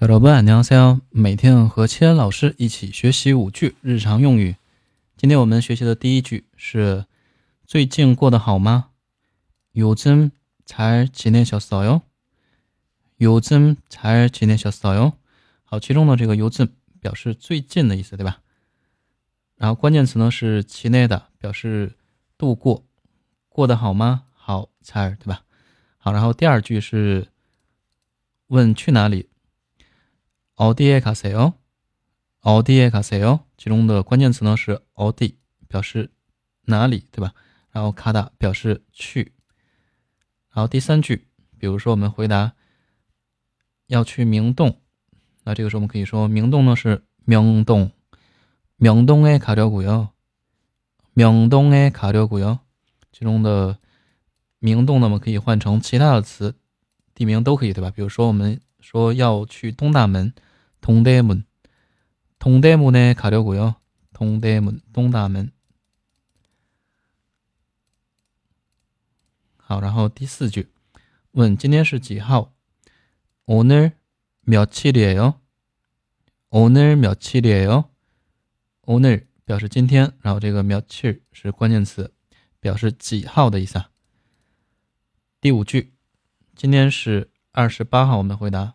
小伙伴，你好，每天和千老师一起学习五句日常用语。今天我们学习的第一句是：最近过得好吗？요즘잘지내셨어 요？ 요즘잘지내셨어 요？ 好，其中的这个요즘表示最近的意思，对吧？然后关键词呢是지내다，表示度过，过得好吗？好，잘，对吧？好，然后第二句是问去哪里？ 어디에가세 요？ 어디에가세 요？ 其中的关键词呢是어디表示哪里，对吧？然后卡다表示去。然后第三句，比如说我们回答要去明洞，那这个时候我们可以说明洞呢是明洞，明洞에가려고 요， 明洞에가려고 요。 其中的明洞呢，我们可以换成其他的词，地名都可以，对吧？比如说我们说要去东大门。 东大门，东大门에가려고 요。 东大门，东大门。好，然后第四句，问今天是几号？오늘며칠이에 요？ 오늘며칠이에 요？ 오늘表示今天，然后这个며칠是关键词，表示几号的意思啊。第五句，今天是二十八号，我们回答。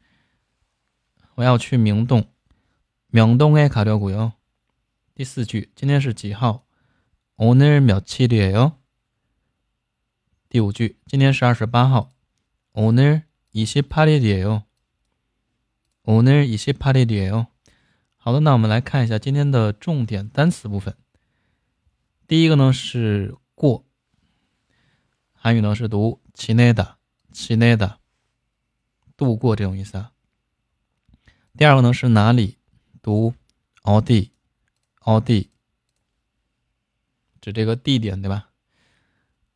我要去明洞，明洞에가려고 요。 第四句，今天是几号？오늘며칠이에 요。 第五句，今天是二十八号。오늘이십팔일이에 요。 오늘이십팔일이에 요。 好的，那我们来看一下今天的重点单词部分。第一个呢是过，韩语呢是读지내 다， 지내 다， 度过这种意思啊。 第二个呢是哪里？读奥地，奥地，指这个地点，对吧？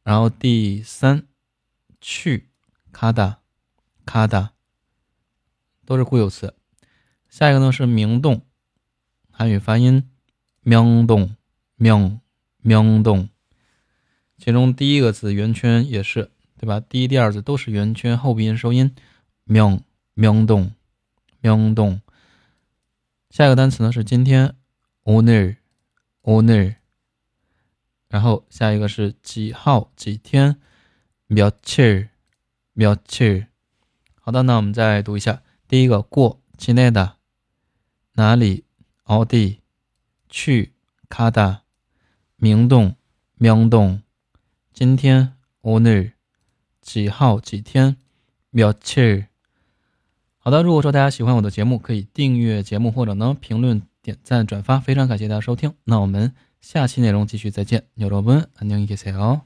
然后第三，去，卡达，卡达，都是固有词。下一个呢是明洞，韩语发音明洞，明明洞。其中第一个字圆圈也是，对吧？第一、第二字都是圆圈后鼻音收音，明明洞。明洞，下一个单词呢是今天오늘오늘然后下一个是几号几天며칠며칠好的，那我们再读一下，第一个过지내다哪里어디去가다明洞明洞今天오늘几号几天며칠 好的，如果说大家喜欢我的节目，可以订阅节目或者呢评论、点赞、转发，非常感谢大家收听。那我们下期内容继续再见，牛罗温，안녕히계세 요。